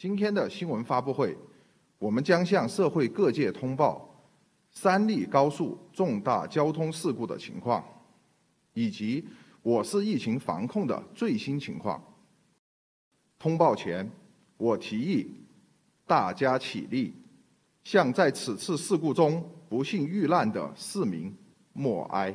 今天的新闻发布会，我们将向社会各界通报三例高速重大交通事故的情况，以及我市疫情防控的最新情况。通报前，我提议大家起立，向在此次事故中不幸遇难的市民默哀。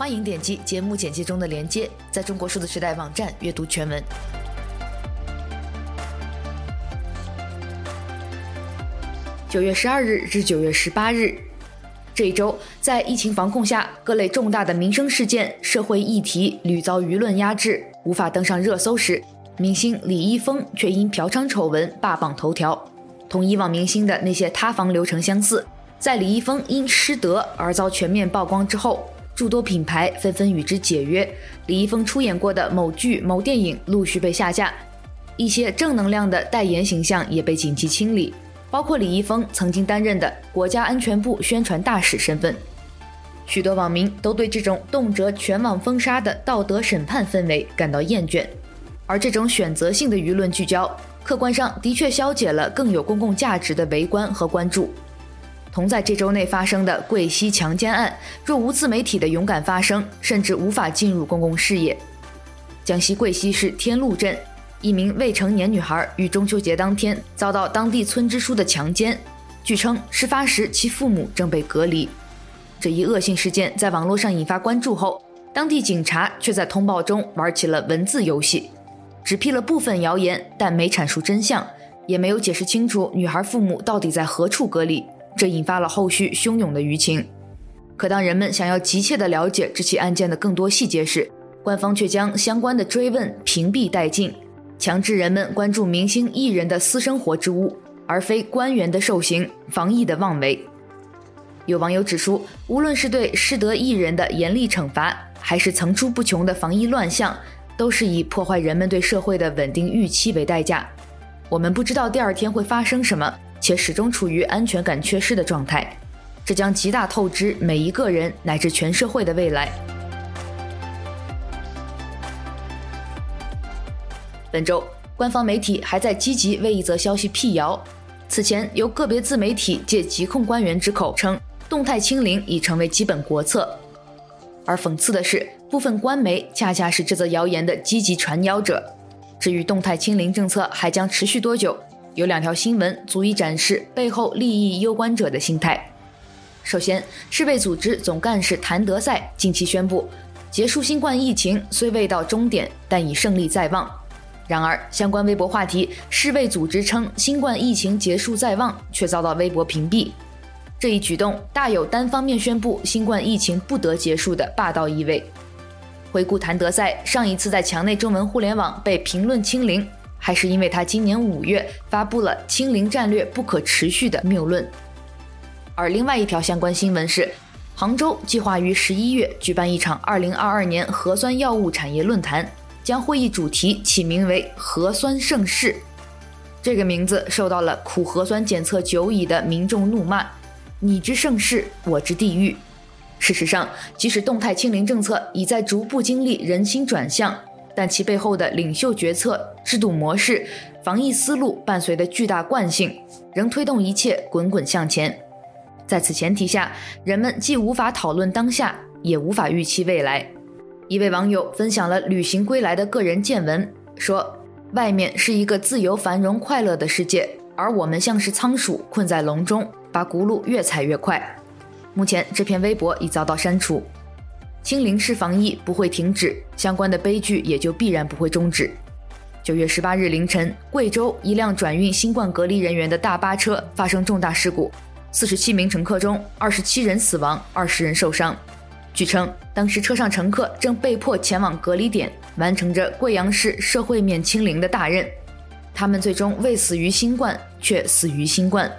欢迎点击节目简介中的链接，在中国数字时代网站阅读全文。九月十二日至九月十八日，这一周在疫情防控下，各类重大的民生事件、社会议题屡遭舆论压制，无法登上热搜时，明星李易峰却因嫖娼丑闻霸榜头条。同以往明星的那些塌房流程相似，在李易峰因失德而遭全面曝光之后。诸多品牌纷纷与之解约，李易峰出演过的某剧、某电影陆续被下架，一些正能量的代言形象也被紧急清理，包括李易峰曾经担任的国家安全部宣传大使身份。许多网民都对这种动辄全网封杀的道德审判氛围感到厌倦，而这种选择性的舆论聚焦，客观上的确消解了更有公共价值的围观和关注。同在这周内发生的贵溪强奸案，若无自媒体的勇敢发声，甚至无法进入公共视野。江西贵溪市天禄镇，一名未成年女孩于中秋节当天遭到当地村支书的强奸，据称事发时其父母正被隔离。这一恶性事件在网络上引发关注后，当地警察却在通报中玩起了文字游戏，只辟了部分谣言，但没阐述真相，也没有解释清楚女孩父母到底在何处隔离。这引发了后续汹涌的舆情，可当人们想要急切地了解这起案件的更多细节时，官方却将相关的追问屏蔽殆尽，强制人们关注明星艺人的私生活之物，而非官员的受刑、防疫的妄为。有网友指出，无论是对失德艺人的严厉惩罚，还是层出不穷的防疫乱象，都是以破坏人们对社会的稳定预期为代价。我们不知道第二天会发生什么。且始终处于安全感缺失的状态，这将极大透支每一个人乃至全社会的未来。本周，官方媒体还在积极为一则消息辟谣。此前，由个别自媒体借疾控官员之口称，动态清零已成为基本国策。而讽刺的是，部分官媒恰恰是这则谣言的积极传谣者。至于动态清零政策还将持续多久？有两条新闻足以展示背后利益攸关者的心态。首先，世卫组织总干事谭德赛近期宣布，结束新冠疫情虽未到终点，但已胜利在望。然而，相关微博话题“世卫组织称新冠疫情结束在望”却遭到微博屏蔽。这一举动大有单方面宣布新冠疫情不得结束的霸道意味。回顾谭德赛上一次在墙内中文互联网被评论清零。还是因为他今年五月发布了“清零战略不可持续”的谬论，而另外一条相关新闻是，杭州计划于十一月举办一场二零二二年核酸药物产业论坛，将会议主题起名为“核酸盛世”。这个名字受到了苦核酸检测久矣的民众怒骂：“你之盛世，我之地狱。”事实上，即使动态清零政策已在逐步经历人心转向。但其背后的领袖决策、制度模式、防疫思路伴随的巨大惯性，仍推动一切滚滚向前。在此前提下，人们既无法讨论当下，也无法预期未来。一位网友分享了旅行归来的个人见闻，说：“外面是一个自由、繁荣、快乐的世界，而我们像是仓鼠困在笼中，把轱辘越踩越快。”目前，这篇微博已遭到删除。清零式防疫不会停止，相关的悲剧也就必然不会终止。九月十八日凌晨，贵州一辆转运新冠隔离人员的大巴车发生重大事故，四十七名乘客中，二十七人死亡，二十人受伤。据称，当时车上乘客正被迫前往隔离点，完成着贵阳市社会面清零的大任。他们最终未死于新冠，却死于新冠。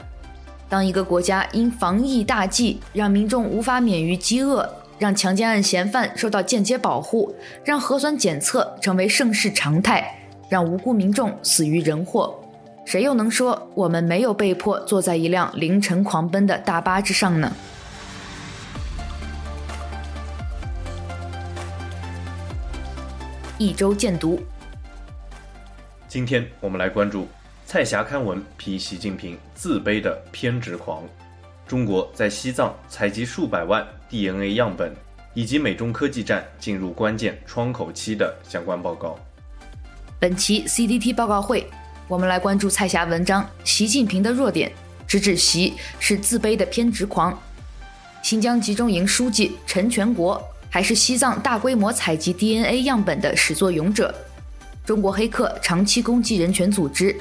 当一个国家因防疫大计让民众无法免于饥饿，让强奸案嫌犯受到间接保护，让核酸检测成为盛世常态，让无辜民众死于人祸，谁又能说我们没有被迫坐在一辆凌晨狂奔的大巴之上呢？一周见读。今天我们来关注蔡霞刊文批习近平自卑的偏执狂，中国在西藏采集数百万 DNA 样本，以及美中科技战进入关键窗口期的相关报告。本期 CDT 报告会，我们来关注蔡霞文章《习近平的弱点》，直指习是自卑的偏执狂。新疆集中营书记陈全国。还是西藏大规模采集 DNA 样本的始作俑者，中国黑客长期攻击人权组织，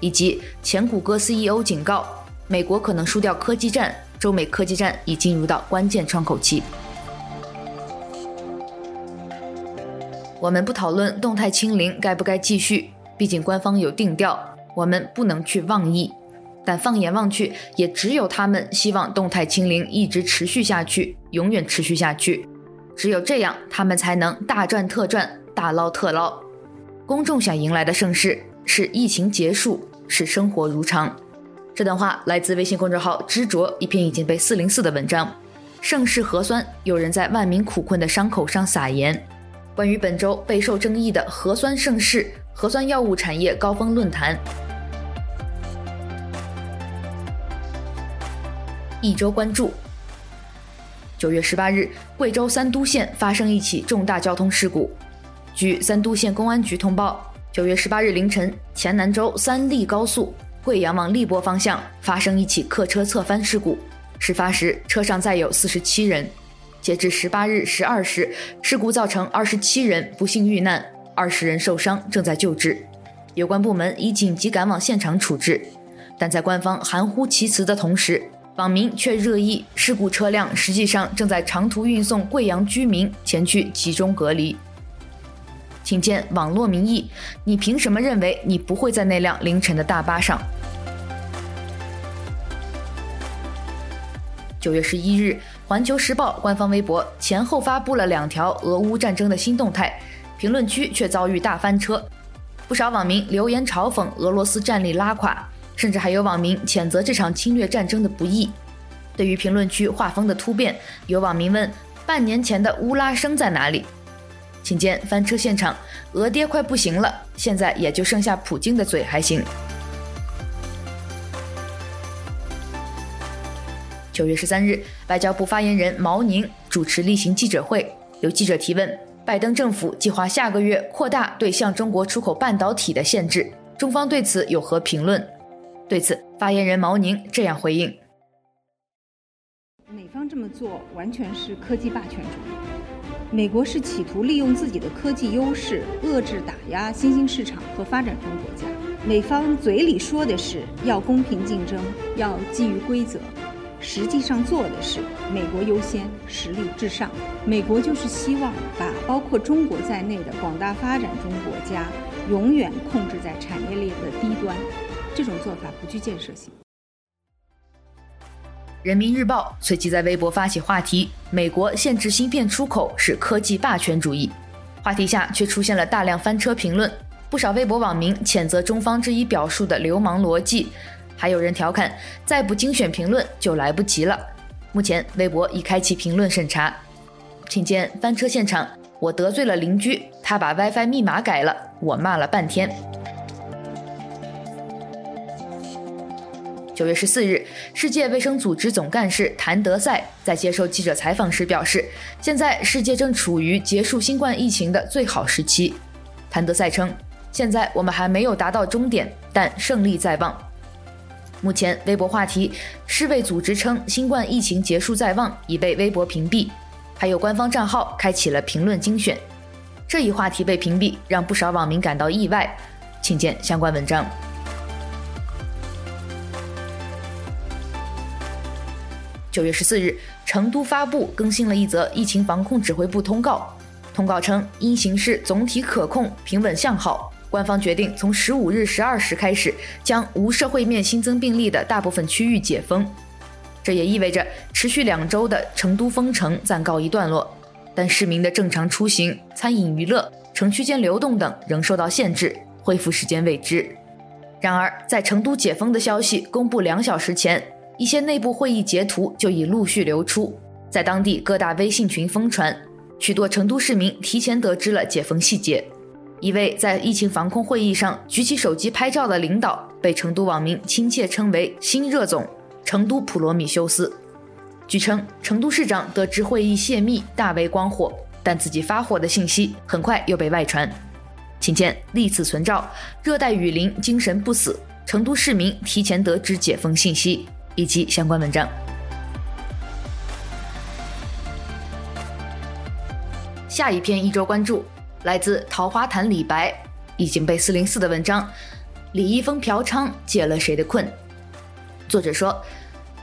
以及前谷歌 CEO 警告美国可能输掉科技战，中美科技战已进入到关键窗口期。我们不讨论动态清零该不该继续，毕竟官方有定调，我们不能去妄议。但放眼望去，也只有他们希望动态清零一直持续下去，永远持续下去。只有这样，他们才能大赚特赚、大捞特捞。公众想迎来的盛世是疫情结束，是生活如常。这段话来自微信公众号“执着”一篇已经被四零四的文章。盛世核酸，有人在万民苦困的伤口上撒盐。关于本周备受争议的核酸盛世、核酸药物产业高峰论坛。一周关注。九月十八日，贵州三都县发生一起重大交通事故。据三都县公安局通报，九月十八日凌晨，黔南州三利高速贵阳往荔波方向发生一起客车侧翻事故。事发时，车上载有四十七人。截至十八日十二时，事故造成二十七人不幸遇难，二十人受伤，正在救治。有关部门已紧急赶往现场处置，但在官方含糊其辞的同时，网民却热议，事故车辆实际上正在长途运送贵阳居民前去集中隔离。请见网络民意，你凭什么认为你不会在那辆凌晨的大巴上？九月十一日，《环球时报》官方微博前后发布了两条俄乌战争的新动态，评论区却遭遇大翻车，不少网民留言嘲讽俄罗斯战力拉垮。甚至还有网民谴责这场侵略战争的不义。对于评论区画风的突变，有网民问：“半年前的乌拉生在哪里？”请见翻车现场，俄爹快不行了，现在也就剩下普京的嘴还行。九月十三日，外交部发言人毛宁主持例行记者会，有记者提问：“拜登政府计划下个月扩大对向中国出口半导体的限制，中方对此有何评论？”对此，发言人毛宁这样回应：“美方这么做完全是科技霸权主义，美国是企图利用自己的科技优势遏制打压新兴市场和发展中国家。美方嘴里说的是要公平竞争，要基于规则，实际上做的是美国优先，实力至上。美国就是希望把包括中国在内的广大发展中国家永远控制在产业链的低端。”这种做法不具建设性。人民日报随即在微博发起话题：“美国限制芯片出口是科技霸权主义。”话题下却出现了大量翻车评论，不少微博网民谴责中方这一表述的流氓逻辑，还有人调侃：“再不精选评论就来不及了。”目前微博已开启评论审查，请见翻车现场。我得罪了邻居，他把 WiFi 密码改了，我骂了半天。九月十四日，世界卫生组织总干事谭德赛在接受记者采访时表示，现在世界正处于结束新冠疫情的最好时期。谭德赛称，现在我们还没有达到终点，但胜利在望。目前，微博话题“世卫组织称新冠疫情结束在望”已被微博屏蔽，还有官方账号开启了评论精选。这一话题被屏蔽，让不少网民感到意外。请见相关文章。九月十四日，成都发布更新了一则疫情防控指挥部通告。通告称，因形势总体可控、平稳向好，官方决定从十五日十二时开始，将无社会面新增病例的大部分区域解封。这也意味着持续两周的成都封城暂告一段落，但市民的正常出行、餐饮娱乐、城区间流动等仍受到限制，恢复时间未知。然而，在成都解封的消息公布两小时前，一些内部会议截图就已陆续流出，在当地各大微信群疯传。许多成都市民提前得知了解封细节。一位在疫情防控会议上举起手机拍照的领导，被成都网民亲切称为“新热总”——成都普罗米修斯。据称，成都市长得知会议泄密，大为光火，但自己发火的信息很快又被外传。请见历次存照：热带雨林精神不死，成都市民提前得知解封信息，以及相关文章。下一篇一周关注，来自桃花潭李白，已经被四零四的文章，李易峰嫖娼解了谁的困？作者说，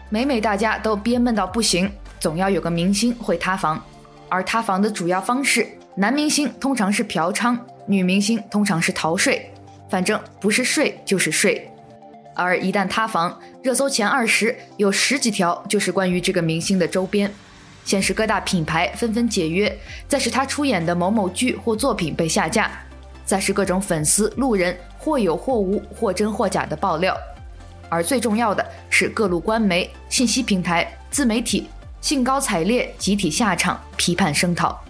每每大家都憋闷到不行，总要有个明星会塌房，而塌房的主要方式，男明星通常是嫖娼，女明星通常是逃税，反正不是睡就是睡。而一旦塌房，热搜前二十有十几条就是关于这个明星的周边。先是各大品牌纷纷解约，再是他出演的某某剧或作品被下架，再是各种粉丝、路人或有或无、或真或假的爆料，而最重要的是各路官媒、信息平台、自媒体兴高采烈集体下场批判声讨。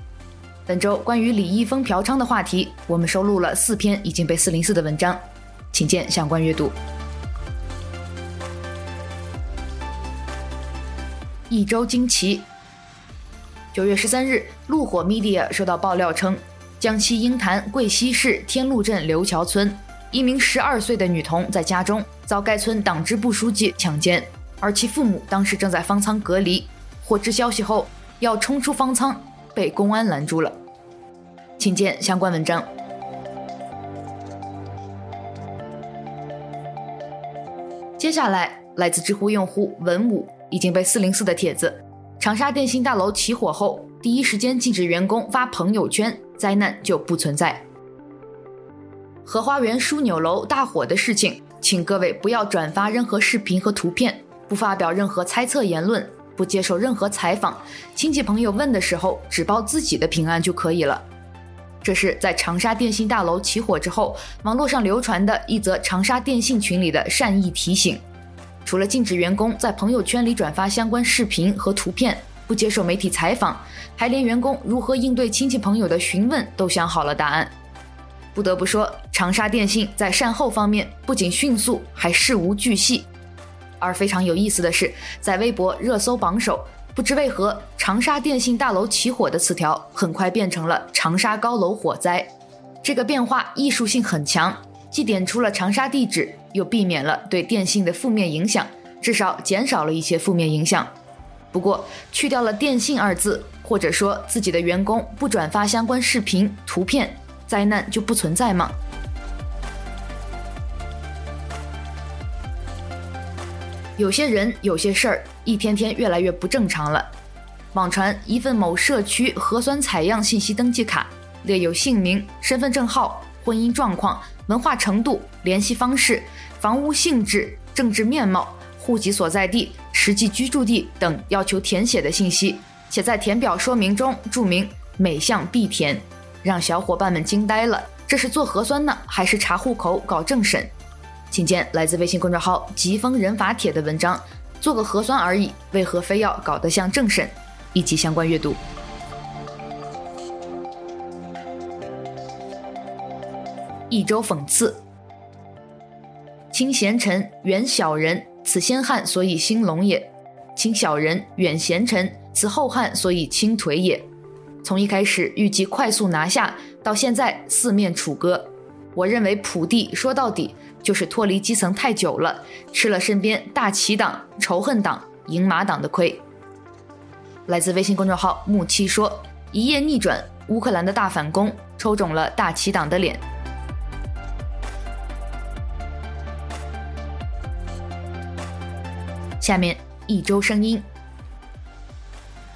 本周关于李易峰嫖娼的话题，我们收录了四篇已经被四零四的文章，请见相关阅读。一周惊奇。九月十三日，路火 Media 收到爆料称，江西鹰潭贵溪市天禄镇刘桥村一名十二岁的女童在家中遭该村党支部书记强奸，而其父母当时正在方舱隔离。获知消息后，要冲出方舱，被公安拦住了。请见相关文章。接下来，来自知乎用户文武已经被四零四的帖子。长沙电信大楼起火后，第一时间禁止员工发朋友圈，灾难就不存在。荷花园枢纽楼大火的事情，请各位不要转发任何视频和图片，不发表任何猜测言论，不接受任何采访。亲戚朋友问的时候，只报自己的平安就可以了。这是在长沙电信大楼起火之后，网络上流传的一则长沙电信群里的善意提醒。除了禁止员工在朋友圈里转发相关视频和图片，不接受媒体采访，还连员工如何应对亲戚朋友的询问都想好了答案。不得不说，长沙电信在善后方面不仅迅速，还事无巨细。而非常有意思的是，在微博热搜榜首，不知为何“长沙电信大楼起火”的词条很快变成了“长沙高楼火灾”。这个变化艺术性很强。既点出了长沙地址，又避免了对电信的负面影响，至少减少了一些负面影响。不过，去掉了“电信”二字，或者说自己的员工不转发相关视频、图片，灾难就不存在吗？有些人、有些事儿，一天天越来越不正常了。网传一份某社区核酸采样信息登记卡，列有姓名、身份证号、婚姻状况。文化程度、联系方式、房屋性质、政治面貌、户籍所在地、实际居住地等要求填写的信息，且在填表说明中注明每项必填，让小伙伴们惊呆了。这是做核酸呢，还是查户口搞政审？请见来自微信公众号“疾风人法帖”的文章：做个核酸而已，为何非要搞得像政审？以及相关阅读。一周讽刺：亲贤臣，远小人，此先汉所以兴隆也；亲小人，远贤臣，此后汉所以倾颓也。从一开始预计快速拿下，到现在四面楚歌，我认为普地说到底就是脱离基层太久了，吃了身边大旗党、仇恨党、赢马党的亏。来自微信公众号木七说：一夜逆转，乌克兰的大反攻抽中了大旗党的脸。下面一周声音，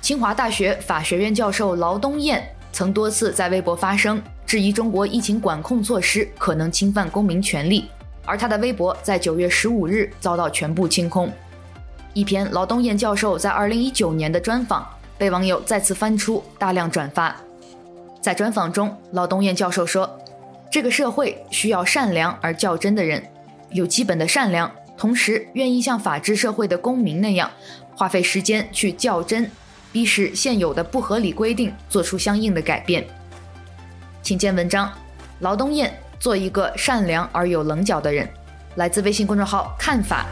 清华大学法学院教授劳东燕曾多次在微博发声，质疑中国疫情管控措施可能侵犯公民权利，而他的微博在九月十五日遭到全部清空。一篇劳东燕教授在二零一九年的专访被网友再次翻出，大量转发。在专访中，劳东燕教授说：“这个社会需要善良而较真的人，有基本的善良，同时愿意像法治社会的公民那样，花费时间去较真，逼使现有的不合理规定做出相应的改变。”请见文章。劳东燕做一个善良而有棱角的人，来自微信公众号看法。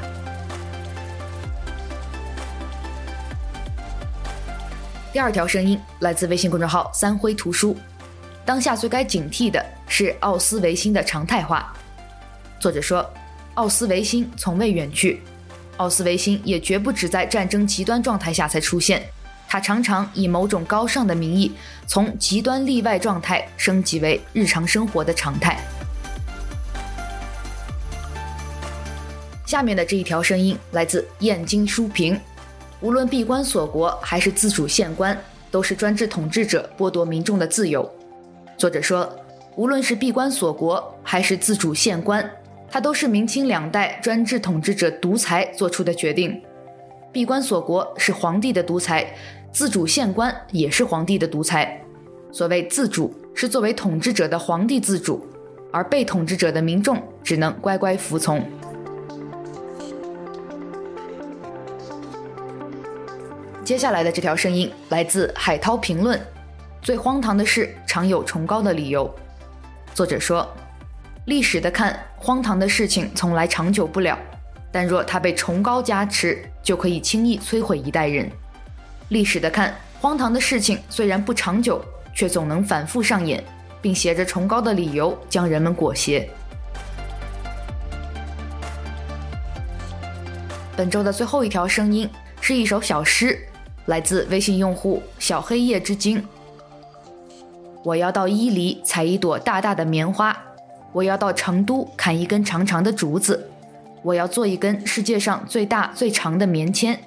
第二条声音来自微信公众号“三辉图书”。当下最该警惕的是奥斯维辛的常态化。作者说，奥斯维辛从未远去，奥斯维辛也绝不只在战争极端状态下才出现。它常常以某种高尚的名义，从极端例外状态升级为日常生活的常态。下面的这一条声音来自燕京书评。无论闭关锁国还是自主限关，都是专制统治者剥夺民众的自由。作者说，无论是闭关锁国还是自主限关，它都是明清两代专制统治者独裁做出的决定。闭关锁国是皇帝的独裁，自主限关也是皇帝的独裁。所谓自主，是作为统治者的皇帝自主，而被统治者的民众只能乖乖服从。接下来的这条声音来自海涛评论：最荒唐的事常有崇高的理由。作者说，历史的看，荒唐的事情从来长久不了，但若它被崇高加持，就可以轻易摧毁一代人。历史的看，荒唐的事情虽然不长久，却总能反复上演，并携着崇高的理由将人们裹挟。本周的最后一条声音是一首小诗。来自微信用户小黑夜之精。我要到伊犁采一朵大大的棉花，我要到成都砍一根长长的竹子，我要做一根世界上最大最长的棉签，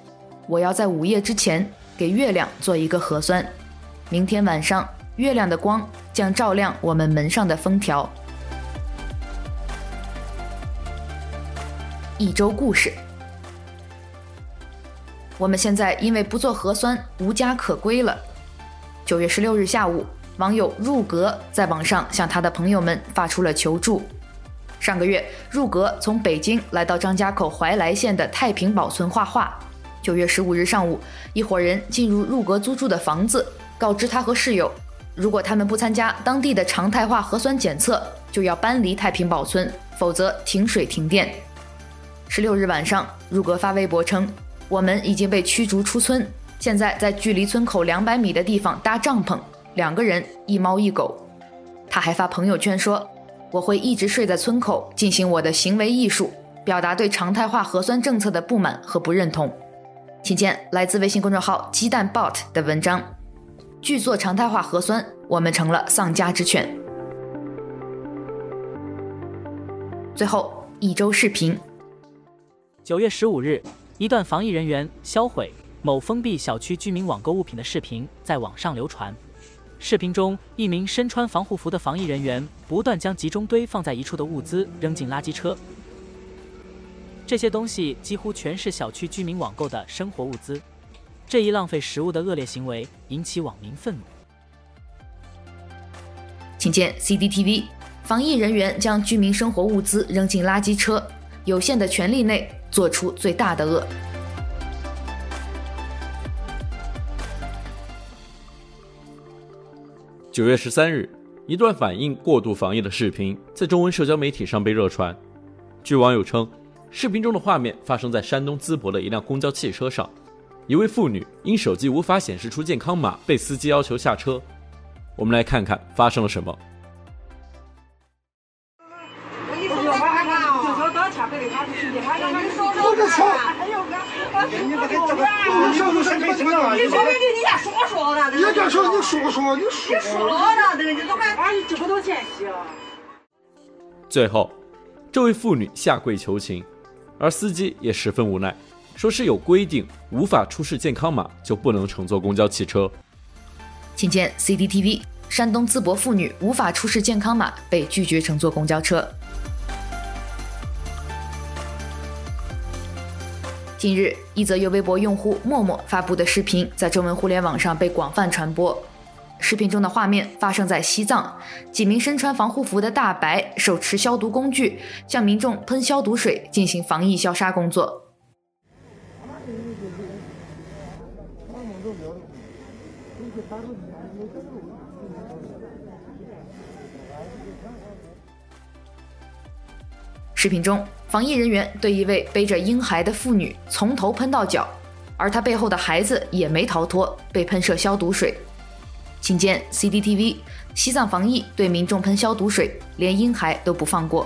我要在午夜之前给月亮做一个核酸，明天晚上月亮的光将照亮我们门上的封条。一周故事。我们现在因为不做核酸无家可归了。九月十六日下午，网友入格在网上向他的朋友们发出了求助。上个月，入格从北京来到张家口怀来县的太平堡村画画。九月十五日上午，一伙人进入入格租住的房子，告知他和室友，如果他们不参加当地的常态化核酸检测，就要搬离太平堡村，否则停水停电。十六日晚上，入格发微博称。我们已经被驱逐出村，现在在距离村口两百米的地方搭帐篷，两个人，一猫一狗。他还发朋友圈说：“我会一直睡在村口，进行我的行为艺术，表达对常态化核酸政策的不满和不认同。”请见来自微信公众号“鸡蛋 bot” 的文章：“拒做常态化核酸，我们成了丧家之犬。”最后一周视频，九月十五日。一段防疫人员销毁某封闭小区居民网购物品的视频在网上流传。视频中，一名身穿防护服的防疫人员不断将集中堆放在一处的物资扔进垃圾车。这些东西几乎全是小区居民网购的生活物资。这一浪费食物的恶劣行为引起网民愤怒。请见 CCTV，防疫人员将居民生活物资扔进垃圾车，有限的权力内。做出最大的恶。九月十三日，一段反映过度防疫的视频在中文社交媒体上被热传。据网友称，视频中的画面发生在山东淄博的一辆公交汽车上，一位妇女因手机无法显示出健康码，被司机要求下车。我们来看看发生了什么。你说说，你说说，你说说，你这说，你说说，你说了，这个你都还二十多钱。最后，这位妇女下跪求情，而司机也十分无奈，说是有规定，无法出示健康码就不能乘坐公交汽车。请见 CCTV，山东淄博妇女无法出示健康码，被拒绝乘坐公交车。近日，一则由微博用户默默发布的视频在中文互联网上被广泛传播。视频中的画面发生在西藏，几名身穿防护服的大白手持消毒工具，向民众喷消毒水进行防疫消杀工作。视频中，防疫人员对一位背着婴孩的妇女从头喷到脚，而她背后的孩子也没逃脱，被喷射消毒水。请见 CCTV，西藏防疫对民众喷消毒水，连婴孩都不放过。